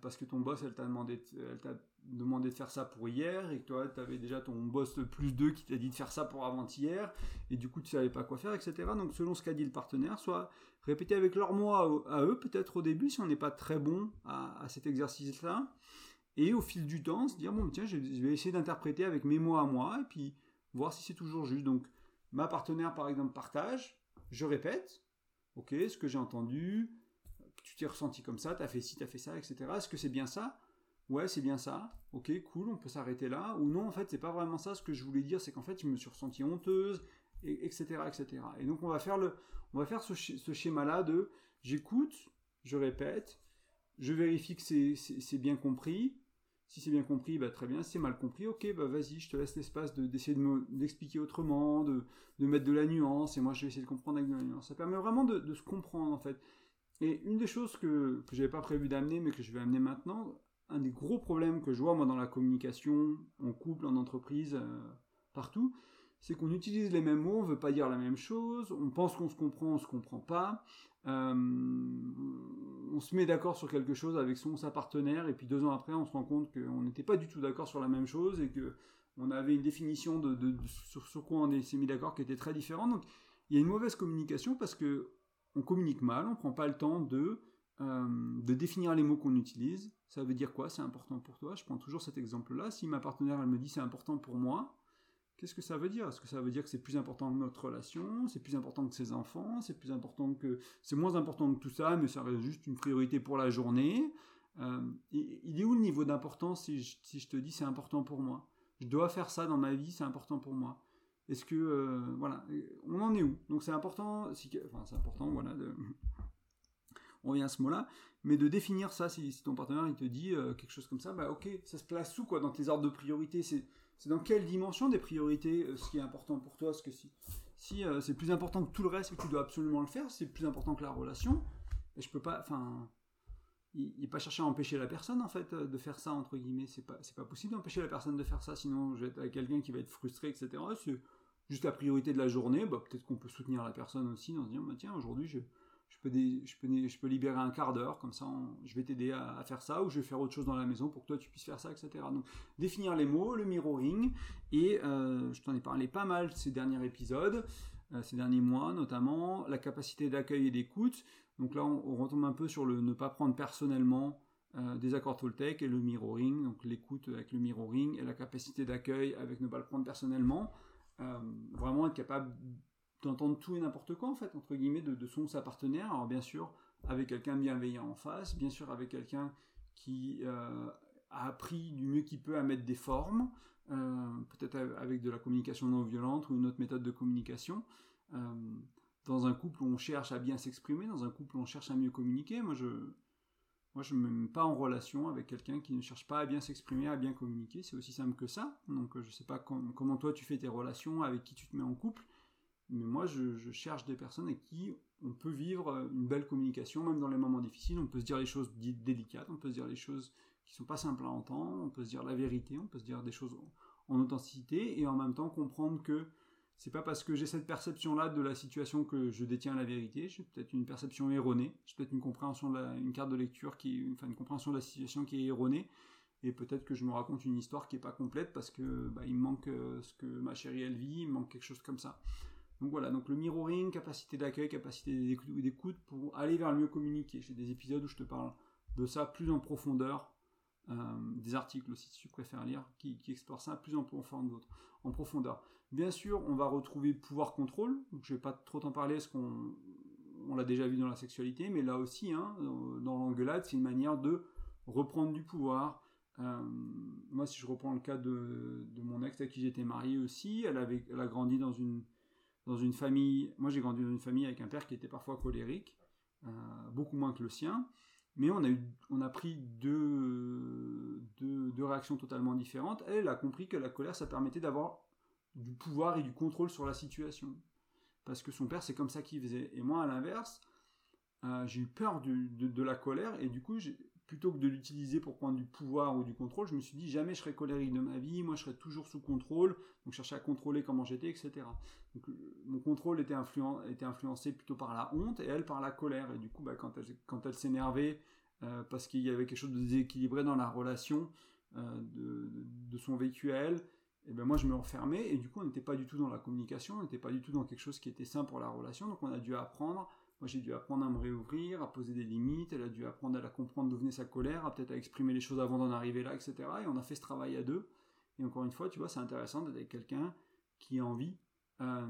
parce que ton boss, elle t'a demandé, t'a demandé de faire ça pour hier, et que toi, tu avais déjà ton boss plus 2 qui t'a dit de faire ça pour avant-hier, et du coup, tu savais pas quoi faire, etc. Donc, selon ce qu'a dit le partenaire, soit répéter avec leur moi à eux, peut-être au début, si on n'est pas très bon à, cet exercice-là, et au fil du temps, se dire, bon, tiens, je vais essayer d'interpréter avec mes mots à moi, et puis voir si c'est toujours juste. Donc, ma partenaire, par exemple, partage, je répète, ok, ce que j'ai entendu, tu t'es ressenti comme ça, t'as fait ci, t'as fait ça, etc. Est-ce que c'est bien ça? Ouais, c'est bien ça. Ok, cool, on peut s'arrêter là. Ou non, en fait, c'est pas vraiment ça. Ce que je voulais dire, c'est qu'en fait, je me suis ressenti honteuse, etc., etc. Et donc, on va faire le, on va faire ce, schéma-là de j'écoute, je répète, je vérifie que c'est bien compris. Si c'est bien compris, bah, très bien. Si c'est mal compris, ok, bah, vas-y, je te laisse l'espace d'essayer de, d'expliquer autrement, de, mettre de la nuance, et moi je vais essayer de comprendre avec de la nuance. Ça permet vraiment de, se comprendre en fait. Et une des choses que, que j'avais pas prévu d'amener, mais que je vais amener maintenant, un des gros problèmes que je vois moi dans la communication, en couple, en entreprise, euh, partout, c'est qu'on utilise les mêmes mots, on veut pas dire la même chose, on pense qu'on se comprend, on se comprend pas, on se met d'accord sur quelque chose avec son sa partenaire, et puis deux ans après, on se rend compte qu'on n'était pas du tout d'accord sur la même chose et que on avait une définition de, sur, quoi on s'est mis d'accord qui était très différente. Donc il y a une mauvaise communication parce que on communique mal, on prend pas le temps de euh, de définir les mots qu'on utilise. Ça veut dire quoi? C'est important pour toi? Je prends toujours cet exemple-là. Si ma partenaire elle me dit c'est important pour moi, qu'est-ce que ça veut dire? Est-ce que ça veut dire que c'est plus important que notre relation? C'est plus important que ses enfants? C'est plus important que c'est moins important que tout ça, mais ça reste juste une priorité pour la journée? Euh, il est où le niveau d'importance si je, te dis c'est important pour moi? Je dois faire ça dans ma vie, c'est important pour moi. Est-ce que euh, voilà, on en est où? Donc c'est important, enfin c'est important, voilà, de, on revient à ce mot-là, mais de définir ça, si, ton partenaire il te dit euh, quelque chose comme ça, bah ok, ça se place où quoi dans tes ordres de priorité? Dans quelle dimension des priorités euh, ce qui est important pour toi Ce que si si euh, c'est plus important que tout le reste et que tu dois absolument le faire, c'est plus important que la relation. Et je peux pas, enfin, il n'est pas chercher à empêcher la personne en fait de faire ça entre guillemets. C'est pas c'est pas possible d'empêcher la personne de faire ça, sinon je vais être avec quelqu'un qui va être frustré, etc. C'est juste la priorité de la journée. Bah, peut-être qu'on peut soutenir la personne aussi en se disant bah, tiens aujourd'hui je je peux, libérer un quart d'heure, comme ça je vais t'aider à, faire ça, ou je vais faire autre chose dans la maison pour que toi tu puisses faire ça, etc. Donc définir les mots, le mirroring, et euh, je t'en ai parlé pas mal ces derniers épisodes, euh, ces derniers mois notamment, la capacité d'accueil et d'écoute. Donc là on, retombe un peu sur le ne pas prendre personnellement euh, des accords Toltec et le mirroring, donc l'écoute avec le mirroring et la capacité d'accueil avec ne pas le prendre personnellement. vraiment être capable d'entendre tout et n'importe quoi, en fait, entre guillemets, de, son sa partenaire. Alors, bien sûr, avec quelqu'un bienveillant en face, bien sûr, avec quelqu'un qui euh, a appris du mieux qu'il peut à mettre des formes, euh, peut-être avec de la communication non violente ou une autre méthode de communication. Euh, dans un couple on cherche à bien s'exprimer, dans un couple on cherche à mieux communiquer, moi je moi je me mets pas en relation avec quelqu'un qui ne cherche pas à bien s'exprimer, à bien communiquer, c'est aussi simple que ça. Donc je sais pas comment toi tu fais tes relations, avec qui tu te mets en couple, mais moi, je, cherche des personnes avec qui on peut vivre une belle communication, même dans les moments difficiles. On peut se dire les choses délicates, on peut se dire les choses qui sont pas simples à entendre, on peut se dire la vérité, on peut se dire des choses en authenticité et en même temps comprendre que c'est pas parce que j'ai cette perception-là de la situation que je détiens la vérité. J'ai peut-être une perception erronée. J'ai peut-être une compréhension de une carte de lecture qui, enfin une compréhension de la situation qui est erronée. Et peut-être que je me raconte une histoire qui est pas complète parce que bah, il me manque euh, ce que ma chérie elle vit, il me manque quelque chose comme ça. Donc voilà, donc le mirroring, capacité d'accueil, capacité d'écoute pour aller vers le mieux communiquer. J'ai des épisodes où je te parle de ça plus en profondeur, euh, des articles aussi si tu préfères lire, qui, explorent ça plus en profondeur, en profondeur. Bien sûr, on va retrouver pouvoir-contrôle, donc je vais pas trop t'en parler parce qu'on on, l'a déjà vu dans la sexualité, mais là aussi, hein, dans l'engueulade, c'est une manière de reprendre du pouvoir. Euh, moi, si je reprends le cas de, mon ex à qui j'étais marié aussi, elle, avait, elle a grandi dans une dans une famille, moi j'ai grandi dans une famille avec un père qui était parfois colérique, euh, beaucoup moins que le sien, mais on a, eu, on a pris deux, deux, réactions totalement différentes. Elle, a compris que la colère, ça permettait d'avoir du pouvoir et du contrôle sur la situation. Parce que son père, c'est comme ça qu'il faisait. Et moi, à l'inverse, euh, j'ai eu peur de, de, la colère, et du coup, plutôt que de l'utiliser pour prendre du pouvoir ou du contrôle, je me suis dit jamais je serai colérique de ma vie, moi je serai toujours sous contrôle, donc je cherchais à contrôler comment j'étais, etc. Donc mon contrôle était, influencé plutôt par la honte et elle par la colère. Et du coup, bah, quand elle, s'énervait, parce qu'il y avait quelque chose de déséquilibré dans la relation de, de, son vécu à elle, et ben moi je me renfermais et du coup on n'était pas du tout dans la communication, on n'était pas du tout dans quelque chose qui était sain pour la relation, donc on a dû apprendre, moi j'ai dû apprendre à me réouvrir, à poser des limites, elle a dû apprendre à la comprendre d'où venait sa colère, à peut-être à exprimer les choses avant d'en arriver là, etc. Et on a fait ce travail à deux. Et encore une fois, tu vois, c'est intéressant d'être avec quelqu'un qui a envie euh,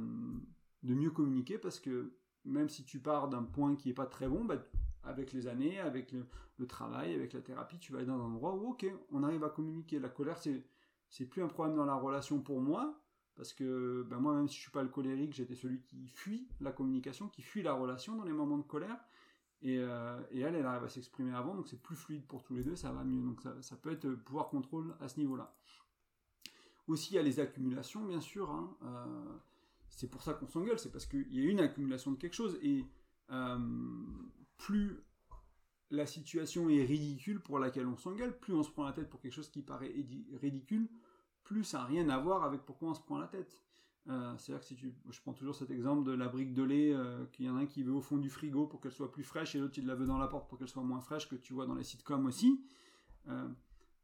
de mieux communiquer parce que même si tu pars d'un point qui est pas très bon, bah, avec les années, avec le, travail, avec la thérapie, tu vas aller dans un endroit où, ok, on arrive à communiquer. La colère, c'est c'est plus un problème dans la relation pour moi, parce que ben moi, même si je suis pas le colérique, j'étais celui qui fuit la communication, qui fuit la relation dans les moments de colère. Et, euh, et elle, elle arrive à s'exprimer avant, donc c'est plus fluide pour tous les deux, ça va mieux. Donc ça, ça peut être pouvoir contrôle à ce niveau-là. Aussi, il y a les accumulations, bien sûr. Hein. Euh, c'est pour ça qu'on s'engueule, c'est parce qu'il y a une accumulation de quelque chose. Et euh, plus la situation est ridicule pour laquelle on s'engueule, plus on se prend la tête pour quelque chose qui paraît ridicule, plus ça n'a rien à voir avec pourquoi on se prend la tête. Euh, C'est-à-dire que si tu, je prends toujours cet exemple de la brique de lait, euh, qu'il y en a un qui veut au fond du frigo pour qu'elle soit plus fraîche et l'autre il la veut dans la porte pour qu'elle soit moins fraîche, que tu vois dans les sitcoms aussi. Euh,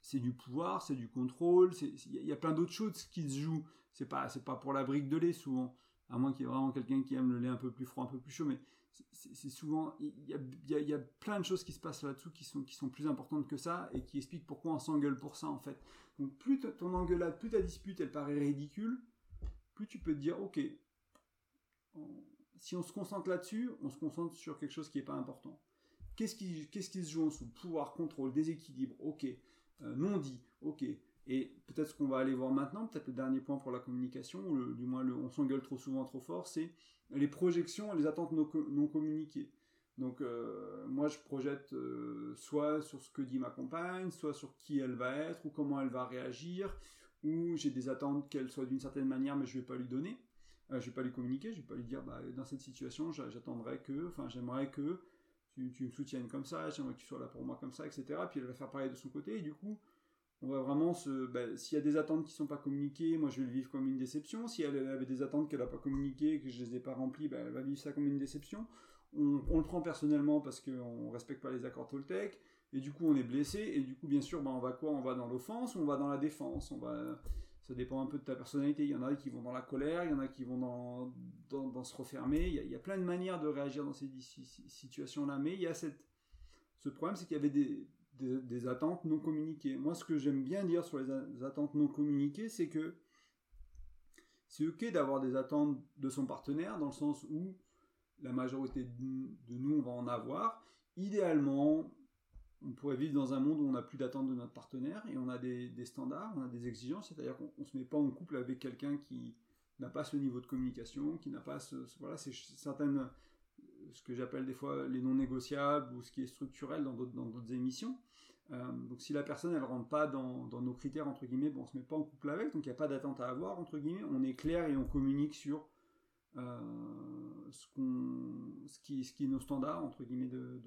c'est du pouvoir, c'est du contrôle, il y, a plein d'autres choses qui se jouent. C'est pas, pas pour la brique de lait souvent, à moins qu'il y ait vraiment quelqu'un qui aime le lait un peu plus froid, un peu plus chaud, mais c'est souvent il y a, plein de choses qui se passent là-dessous qui sont qui sont plus importantes que ça et qui expliquent pourquoi on s'engueule pour ça en fait. Donc plus ton engueulade, plus ta dispute elle paraît ridicule, plus tu peux te dire ok, si on se concentre là-dessus, on se concentre sur quelque chose qui n'est pas important. Qu'est-ce qui qu'est-ce qui se joue en dessous? Pouvoir, contrôle, déséquilibre, ok. Euh, non dit, ok. Et peut-être ce qu'on va aller voir maintenant, peut-être le dernier point pour la communication, ou du moins on s'engueule trop souvent, trop fort, c'est les projections et les attentes non, communiquées. Donc euh, moi je projette euh, soit sur ce que dit ma compagne, soit sur qui elle va être, ou comment elle va réagir, ou j'ai des attentes qu'elle soit d'une certaine manière mais je vais pas lui donner, euh, je vais pas lui communiquer, je vais pas lui dire bah, dans cette situation j'attendrai que, enfin j'aimerais que tu, tu, me soutiennes comme ça, j'aimerais que tu sois là pour moi comme ça, etc. Puis elle va faire pareil de son côté, et du coup on va vraiment se. Ben, s'il y a des attentes qui sont pas communiquées, moi je vais le vivre comme une déception. Si elle avait des attentes qu'elle n'a pas communiquées, que je les ai pas remplies, ben, elle va vivre ça comme une déception. On, le prend personnellement parce qu'on respecte pas les accords Toltec, et du coup on est blessé, et du coup bien sûr ben, on va quoi? On va dans l'offense ou on va dans la défense? On va... Ça dépend un peu de ta personnalité. Il y en a qui vont dans la colère, il y en a qui vont dans, dans, se refermer. Il y, a, il y, a, plein de manières de réagir dans ces situations-là, mais il y a cette, ce problème, c'est qu'il y avait des, des, attentes non communiquées. Moi, ce que j'aime bien dire sur les attentes non communiquées, c'est que c'est ok d'avoir des attentes de son partenaire, dans le sens où la majorité de nous, on va en avoir. Idéalement, on pourrait vivre dans un monde où on n'a plus d'attentes de notre partenaire et on a des, standards, on a des exigences, c'est-à-dire qu'on ne se met pas en couple avec quelqu'un qui n'a pas ce niveau de communication, qui n'a pas ce, voilà, c'est certaines ce que j'appelle des fois les non négociables ou ce qui est structurel dans d'autres émissions. Euh, donc si la personne elle rentre pas dans, nos critères entre guillemets, bon on se met pas en couple avec, donc il n'y a pas d'attente à avoir entre guillemets, on est clair et on communique sur euh, ce, ce, qui, ce qui est nos standards entre guillemets de,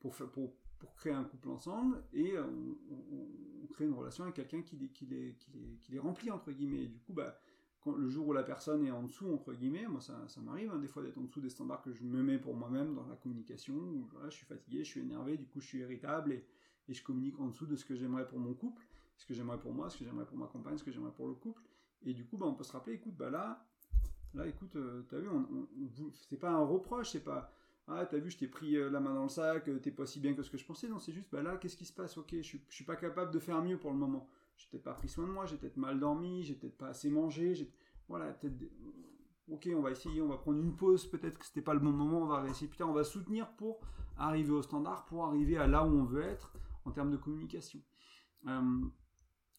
pour, pour, pour, créer un couple ensemble et on, crée une relation avec quelqu'un qui, qui, les, qui, les, qui les remplit entre guillemets. Et du coup bah le jour où la personne est en dessous, entre guillemets, moi ça, m'arrive hein, des fois d'être en dessous des standards que je me mets pour moi-même dans la communication, où je suis fatigué, je suis énervé, du coup je suis irritable et, je communique en dessous de ce que j'aimerais pour mon couple, ce que j'aimerais pour moi, ce que j'aimerais pour ma compagne, ce que j'aimerais pour le couple. Et du coup, bah, on peut se rappeler, écoute, bah là, là, écoute, euh, t'as vu, c'est pas un reproche, c'est pas, ah, t'as vu, je t'ai pris euh, la main dans le sac, euh, t'es pas si bien que ce que je pensais, non, c'est juste, bah là, qu'est-ce qui se passe, ok, je, je suis pas capable de faire mieux pour le moment j'ai peut-être pas pris soin de moi, j'ai peut-être mal dormi, j'ai peut-être pas assez mangé, voilà, peut-être, ok, on va essayer, on va prendre une pause, peut-être que c'était pas le bon moment, on va essayer, putain, on va soutenir pour arriver au standard, pour arriver à là où on veut être en termes de communication.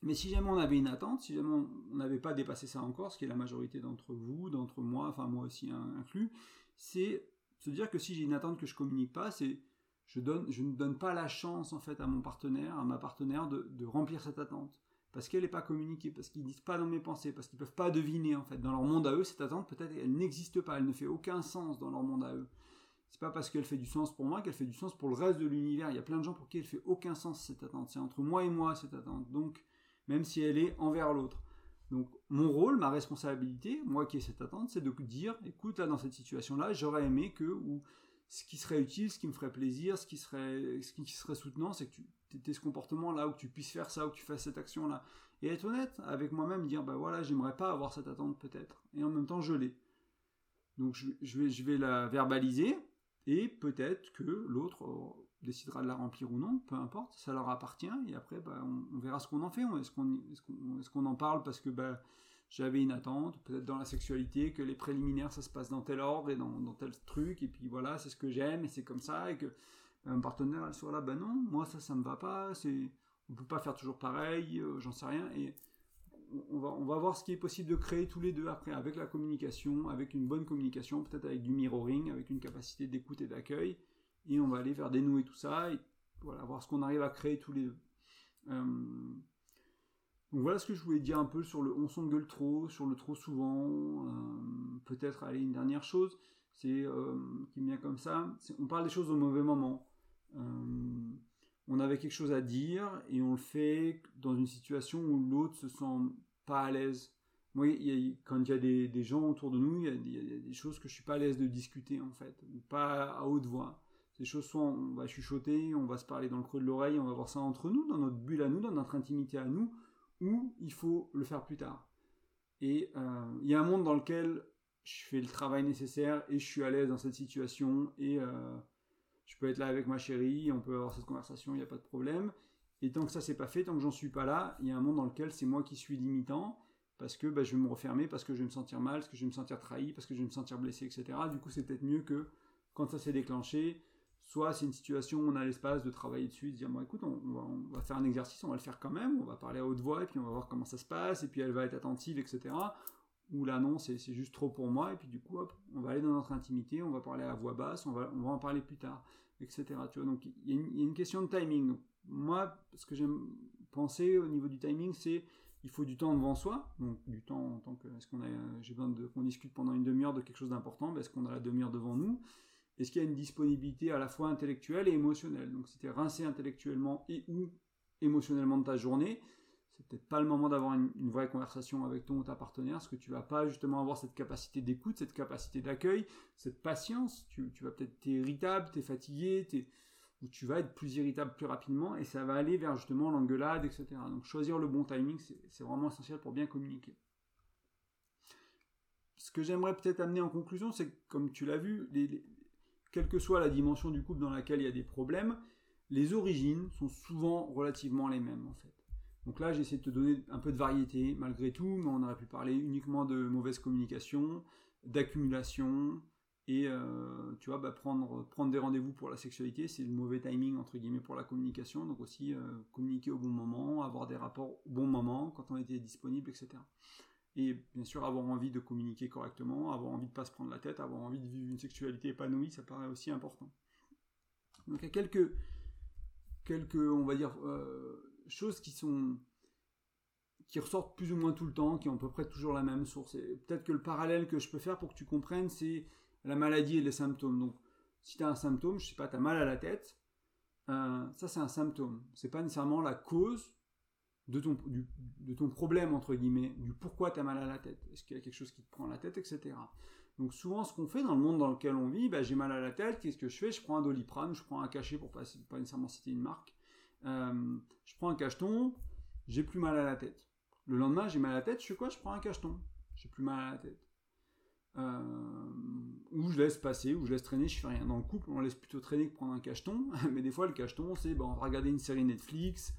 Mais si jamais on avait une attente, si jamais on n'avait pas dépassé ça encore, ce qui est la majorité d'entre vous, d'entre moi, enfin moi aussi inclus, c'est se dire que si j'ai une attente que je communique pas, c'est je, donne, je ne donne pas la chance en fait à mon partenaire, à ma partenaire de remplir cette attente parce qu'elle n'est pas communiquée, parce qu'ils disent pas dans mes pensées, parce qu'ils peuvent pas deviner en fait. Dans leur monde à eux, cette attente peut-être elle n'existe pas, elle ne fait aucun sens dans leur monde à eux. C'est pas parce qu'elle fait du sens pour moi qu'elle fait du sens pour le reste de l'univers. Il y a plein de gens pour qui elle fait aucun sens cette attente. C'est entre moi et moi cette attente. Donc même si elle est envers l'autre. Donc mon rôle, ma responsabilité, moi qui ai cette attente, c'est de dire, écoute là dans cette situation-là, j'aurais aimé que ou ce qui serait utile, ce qui me ferait plaisir, ce qui serait, ce qui serait soutenant, c'est que tu aies ce comportement-là, ou que tu puisses faire ça, ou que tu fasses cette action-là. Et être honnête avec moi-même, dire, bah voilà, j'aimerais pas avoir cette attente peut-être. Et en même temps, je l'ai. Donc je, vais, je vais la verbaliser, et peut-être que l'autre euh, décidera de la remplir ou non, peu importe, ça leur appartient, et après, bah, on, verra ce qu'on en fait. Est-ce qu'on est en parle parce que bah, j'avais une attente, peut-être dans la sexualité, que les préliminaires, ça se passe dans tel ordre et dans, tel truc, et puis voilà, c'est ce que j'aime, et c'est comme ça, et que un partenaire, elle soit là, ben non, moi ça, ça me va pas, c'est, on peut pas faire toujours pareil, euh, j'en sais rien, et on va, on va voir ce qui est possible de créer tous les deux après, avec la communication, avec une bonne communication, peut-être avec du mirroring, avec une capacité d'écoute et d'accueil, et on va aller vers dénouer tout ça, et voilà, voir ce qu'on arrive à créer tous les deux. Euh, donc voilà ce que je voulais dire un peu sur le on s'engueule trop, sur le trop souvent. Euh, peut-être aller une dernière chose, c'est euh, qui me vient comme ça. On parle des choses au mauvais moment. Euh, on avait quelque chose à dire et on le fait dans une situation où l'autre se sent pas à l'aise. Moi, quand il y a des, gens autour de nous, il y, a, des choses que je suis pas à l'aise de discuter en fait, pas à haute voix. Ces choses soit on va chuchoter, on va se parler dans le creux de l'oreille, on va voir ça entre nous, dans notre bulle à nous, dans notre intimité à nous, ou il faut le faire plus tard. Et euh, il y a un monde dans lequel je fais le travail nécessaire et je suis à l'aise dans cette situation et euh, je peux être là avec ma chérie, on peut avoir cette conversation, il n'y a pas de problème. Et tant que ça s'est pas fait, tant que j'en suis pas là, il y a un monde dans lequel c'est moi qui suis limitant parce que bah, je vais me refermer, parce que je vais me sentir mal, parce que je vais me sentir trahi, parce que je vais me sentir blessé, etc. Du coup, c'est peut-être mieux que quand ça s'est déclenché, Soit c'est une situation où on a l'espace de travailler dessus, de dire bon écoute, on, va, faire un exercice, on va le faire quand même, on va parler à haute voix et puis on va voir comment ça se passe et puis elle va être attentive, etc. Ou là non, c'est juste trop pour moi et puis du coup on va aller dans notre intimité, on va parler à voix basse, on va, en parler plus tard, etc. Tu vois, donc il y, a une question de timing. moi, ce que j'aime penser au niveau du timing, c'est il faut du temps devant soi, donc du temps en tant que est-ce qu'on a j'ai besoin de qu'on discute pendant une demi-heure de quelque chose d'important, ben, est-ce qu'on a la demi-heure devant nous? Est-ce qu'il y a une disponibilité à la fois intellectuelle et émotionnelle? Donc, es rincé intellectuellement et ou émotionnellement de ta journée, c'est peut-être pas le moment d'avoir une, vraie conversation avec ton ou ta partenaire, parce que tu vas pas justement avoir cette capacité d'écoute, cette capacité d'accueil, cette patience. Tu, vas peut-être être irritable, tu es fatigué, ou tu vas être plus irritable plus rapidement, et ça va aller vers justement l'engueulade, etc. Donc choisir le bon timing, c'est vraiment essentiel pour bien communiquer. Ce que j'aimerais peut-être amener en conclusion, c'est que, comme tu l'as vu, quelle que soit la dimension du couple dans laquelle il y a des problèmes, les origines sont souvent relativement les mêmes en fait. Donc là, j'essaie de te donner un peu de variété malgré tout, mais on aurait pu parler uniquement de mauvaise communication, d'accumulation, et euh, tu vois, bah, prendre, prendre des rendez-vous pour la sexualité, c'est le mauvais timing entre guillemets pour la communication, donc aussi euh, communiquer au bon moment, avoir des rapports au bon moment, quand on était disponible, etc. Et bien sûr, avoir envie de communiquer correctement, avoir envie de pas se prendre la tête, avoir envie de vivre une sexualité épanouie, ça paraît aussi important. Donc il y a quelques, quelques on va dire, euh, choses qui sont qui ressortent plus ou moins tout le temps, qui ont à peu près toujours la même source. peut-être que le parallèle que je peux faire pour que tu comprennes, c'est la maladie et les symptômes. Donc, si tu as un symptôme, je sais pas, tu as mal à la tête, euh, ça c'est un symptôme. C'est pas nécessairement la cause de ton, de ton problème, entre guillemets, du pourquoi tu as mal à la tête, est-ce qu'il y a quelque chose qui te prend la tête, etc. Donc souvent, ce qu'on fait dans le monde dans lequel on vit, bah, j'ai mal à la tête, qu'est-ce que je fais? Je prends un doliprane, je prends un cachet pour pas, pas nécessairement citer une marque, euh, je prends un cacheton, j'ai plus mal à la tête. Le lendemain, j'ai mal à la tête, je fais quoi? Je prends un cacheton, j'ai plus mal à la tête. Euh, ou je laisse passer, ou je laisse traîner, je fais rien. Dans le couple, on laisse plutôt traîner que prendre un cacheton, mais des fois, le cacheton, c'est bon, on va regarder une série Netflix,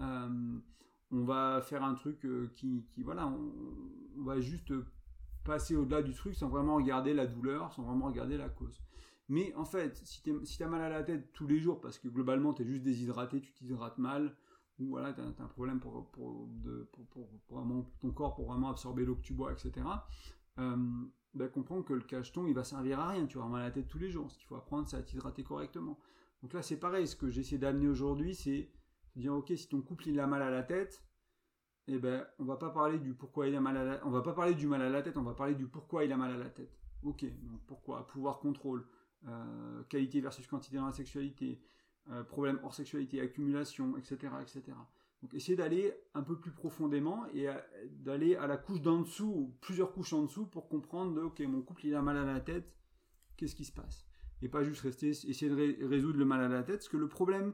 euh, on va faire un truc qui, voilà, on, va juste passer au-delà du truc sans vraiment regarder la douleur, sans vraiment regarder la cause. Mais en fait, si tu si mal à la tête tous les jours parce que globalement tu es juste déshydraté, tu t'hydrates mal, ou voilà, tu as, un problème pour, pour, ton corps pour vraiment absorber l'eau que tu bois, etc., euh, ben, comprends que le cacheton il va servir à rien, tu vas mal à la tête tous les jours. Ce qu'il faut apprendre, c'est à t'hydrater correctement. Donc là, c'est pareil, ce que j'essaie d'amener aujourd'hui, c'est dire ok si ton couple il a mal à la tête eh ben on va pas parler du pourquoi il a mal à la... on va pas parler du mal à la tête on va parler du pourquoi il a mal à la tête ok donc pourquoi? Pouvoir contrôle euh, qualité versus quantité dans la sexualité euh, problème hors sexualité accumulation etc etc donc essayer d'aller un peu plus profondément et d'aller à la couche d'en dessous ou plusieurs couches en dessous pour comprendre ok mon couple il a mal à la tête qu'est-ce qui se passe? Et pas juste rester essayer de résoudre le mal à la tête. Parce que le problème,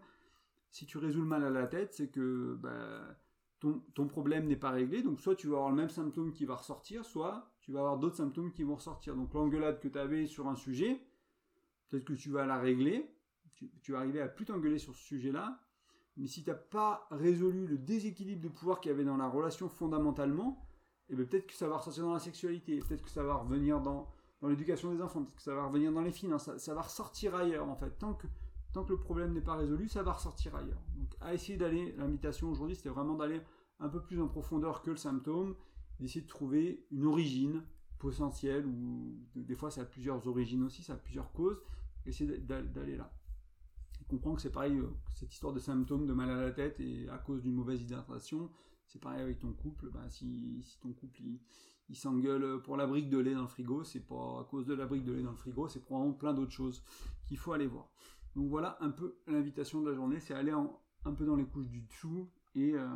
si tu résous le mal à la tête, c'est que bah, ton, ton, problème n'est pas réglé. Donc soit tu vas avoir le même symptôme qui va ressortir, soit tu vas avoir d'autres symptômes qui vont ressortir. Donc l'engueulade que tu avais sur un sujet, peut-être que tu vas la régler, tu, vas arriver à plus t'engueuler sur ce sujet-là, mais si tu n'as pas résolu le déséquilibre de pouvoir qu'il y avait dans la relation fondamentalement, eh bien peut-être que ça va ressortir dans la sexualité, peut-être que ça va revenir dans, dans l'éducation des enfants, peut-être que ça va revenir dans les finances, ça, va ressortir ailleurs en fait. Tant que, tant que le problème n'est pas résolu, ça va ressortir ailleurs. Donc à essayer d'aller, l'invitation aujourd'hui c'était vraiment d'aller un peu plus en profondeur que le symptôme, d'essayer de trouver une origine potentielle, ou des fois ça a plusieurs origines aussi, ça a plusieurs causes, essayer d'aller là comprends que c'est pareil, euh, cette histoire de symptômes de mal à la tête et à cause d'une mauvaise hydratation, c'est pareil avec ton couple. Bah, si, ton couple il, s'engueule pour la brique de lait dans le frigo, c'est pas à cause de la brique de lait dans le frigo, c'est probablement plein d'autres choses qu'il faut aller voir. Donc voilà un peu l'invitation de la journée, c'est aller un peu dans les couches du dessous et, euh,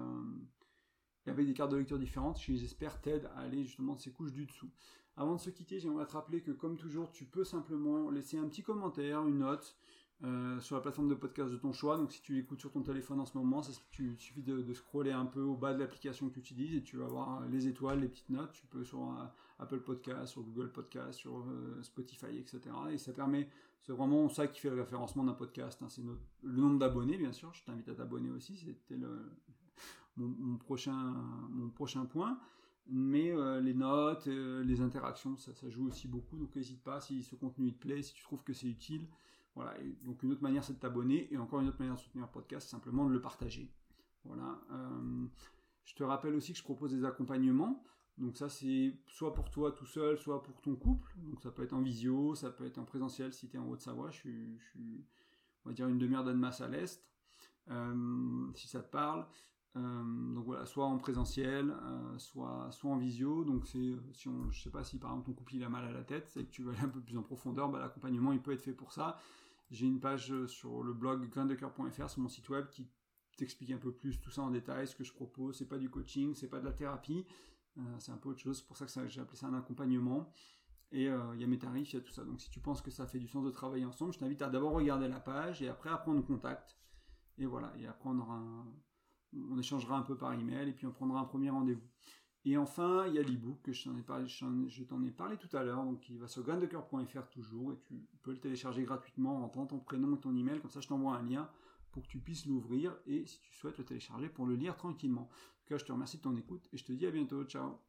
avec des cartes de lecture différentes, qui j'espère t'aident à aller justement de ces couches du dessous. Avant de se quitter, j'aimerais te rappeler que comme toujours, tu peux simplement laisser un petit commentaire, une note, euh, sur la plateforme de podcast de ton choix. Donc si tu l'écoutes sur ton téléphone en ce moment, tu, il suffit de, scroller un peu au bas de l'application que tu utilises et tu vas voir les étoiles, les petites notes. Tu peux sur euh, Apple Podcast, sur Google Podcast, sur euh, Spotify, etc. Et ça permet, c'est vraiment ça qui fait le référencement d'un podcast. Hein. C'est le nombre d'abonnés, bien sûr. Je t'invite à t'abonner aussi. C'était mon, prochain, mon prochain point mais les notes, les interactions, ça, joue aussi beaucoup. Donc n'hésite pas si ce contenu te plaît, si tu trouves que c'est utile, voilà. donc une autre manière, c'est de t'abonner. Et encore une autre manière de soutenir le podcast, c'est simplement de le partager. Voilà. Euh, je te rappelle aussi que je propose des accompagnements. Donc ça, c'est soit pour toi tout seul, soit pour ton couple. Donc ça peut être en visio, ça peut être en présentiel si tu es en Haute-Savoie. Je suis, on va dire, une demi-heure d'Annemasse à l'Est, euh, si ça te parle. Euh, donc voilà, soit en présentiel, soit, soit en visio. Donc c'est, si on, je sais pas si par exemple ton couple il a mal à la tête et que tu veux aller un peu plus en profondeur, bah, l'accompagnement il peut être fait pour ça. J'ai une page euh, sur le blog graindecoeur.fr sur mon site web qui t'explique un peu plus tout ça en détail, ce que je propose. C'est pas du coaching, c'est pas de la thérapie, euh, c'est un peu autre chose. C'est pour ça que j'ai appelé ça un accompagnement. Et euh, il y a mes tarifs, il y a tout ça. Donc si tu penses que ça fait du sens de travailler ensemble, je t'invite à d'abord regarder la page et après à prendre contact. Et voilà, et après on aura on échangera un peu par email et puis on prendra un premier rendez-vous. Et enfin, il y a l'ebook que je t'en ai parlé, tout à l'heure, donc il va sur graindecoeur.fr toujours, et tu peux le télécharger gratuitement en rentrant ton prénom et ton email, comme ça je t'envoie un lien pour que tu puisses l'ouvrir, et si tu souhaites le télécharger pour le lire tranquillement. En tout cas, je te remercie de ton écoute, et je te dis à bientôt, ciao